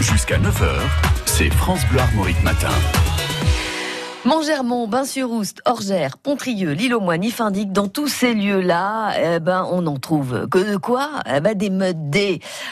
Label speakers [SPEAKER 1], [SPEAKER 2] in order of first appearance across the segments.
[SPEAKER 1] Jusqu'à 9h, c'est France Bleu Armorique Matin.
[SPEAKER 2] Montgermont, Bain-sur-Oust, Orgère, Pontrieux, l'île aux Moines, Ifindic, dans tous ces lieux-là, eh ben, on n'en trouve que de quoi? Eh ben, Des meutes.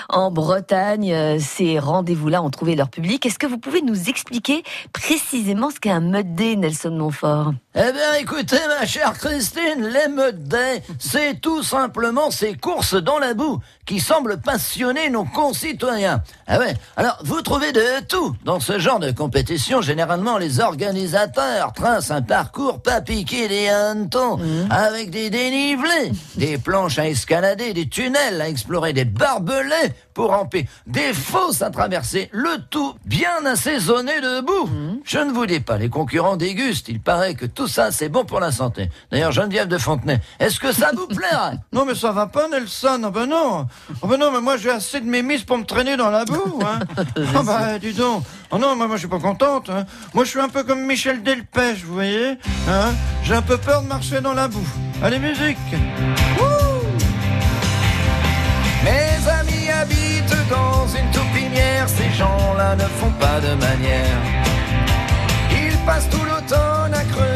[SPEAKER 2] En Bretagne, euh, ces rendez-vous-là ont trouvé leur public. Est-ce que vous pouvez nous expliquer précisément ce qu'est un meute Nelson Montfort?
[SPEAKER 3] Eh bien, écoutez, ma chère Christine, les meutes D, c'est tout simplement ces courses dans la boue qui semblent passionner nos concitoyens. Ah ouais, alors vous trouvez de tout dans ce genre de compétition. Généralement, les organisateurs tracent un parcours pas piqué des hannetons, avec des dénivelés, des planches à escalader, des tunnels à explorer, des barbelés pour ramper, des fosses à traverser, le tout bien assaisonné de boue. Je ne vous dis pas, les concurrents dégustent. Il paraît que tout ça, c'est bon pour la santé. D'ailleurs, Geneviève de Fontenay, est-ce que ça vous plairait
[SPEAKER 4] Non, mais ça va pas, Nelson. Oh ben non. Oh ben non, mais moi j'ai assez de mémis pour me traîner dans la boue. Hein. oh bah, dis donc. Oh non, moi, moi je suis pas contente. Hein. Moi je suis un peu comme Michel Delpech, vous voyez. Hein j'ai un peu peur de marcher dans la boue. Allez, musique.
[SPEAKER 3] Mes amis habitent dans une toupinière, ces gens-là ne font pas de manière. Ils passent tout l'automne à creuser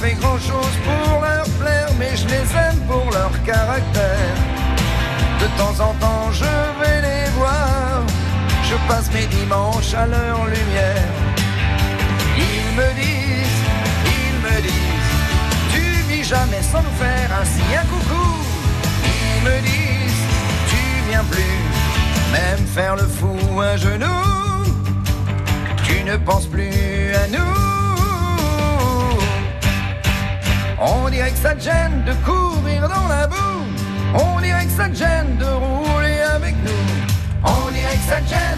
[SPEAKER 3] fait grand-chose pour leur plaire, mais je les aime pour leur caractère. De temps en temps, je vais les voir, je passe mes dimanches à leur lumière. Ils me disent, ils me disent, tu vis jamais sans nous faire ainsi un coucou. Ils me disent, tu viens plus, même faire le fou à genoux. Tu ne penses plus à nous. Dirait que ça gêne de courir dans la boue. On dirait que ça te gêne de rouler avec nous. On dirait que ça te gêne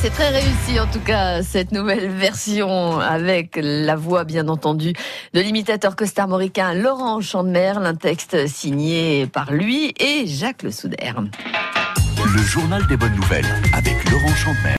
[SPEAKER 2] c'est très réussi en tout cas cette nouvelle version avec la voix bien entendu de l'imitateur costarmoricain Laurent Chandemer, un texte signé par lui et Jacques Le Soudaire.
[SPEAKER 1] Le journal des bonnes nouvelles avec Laurent Chandemer.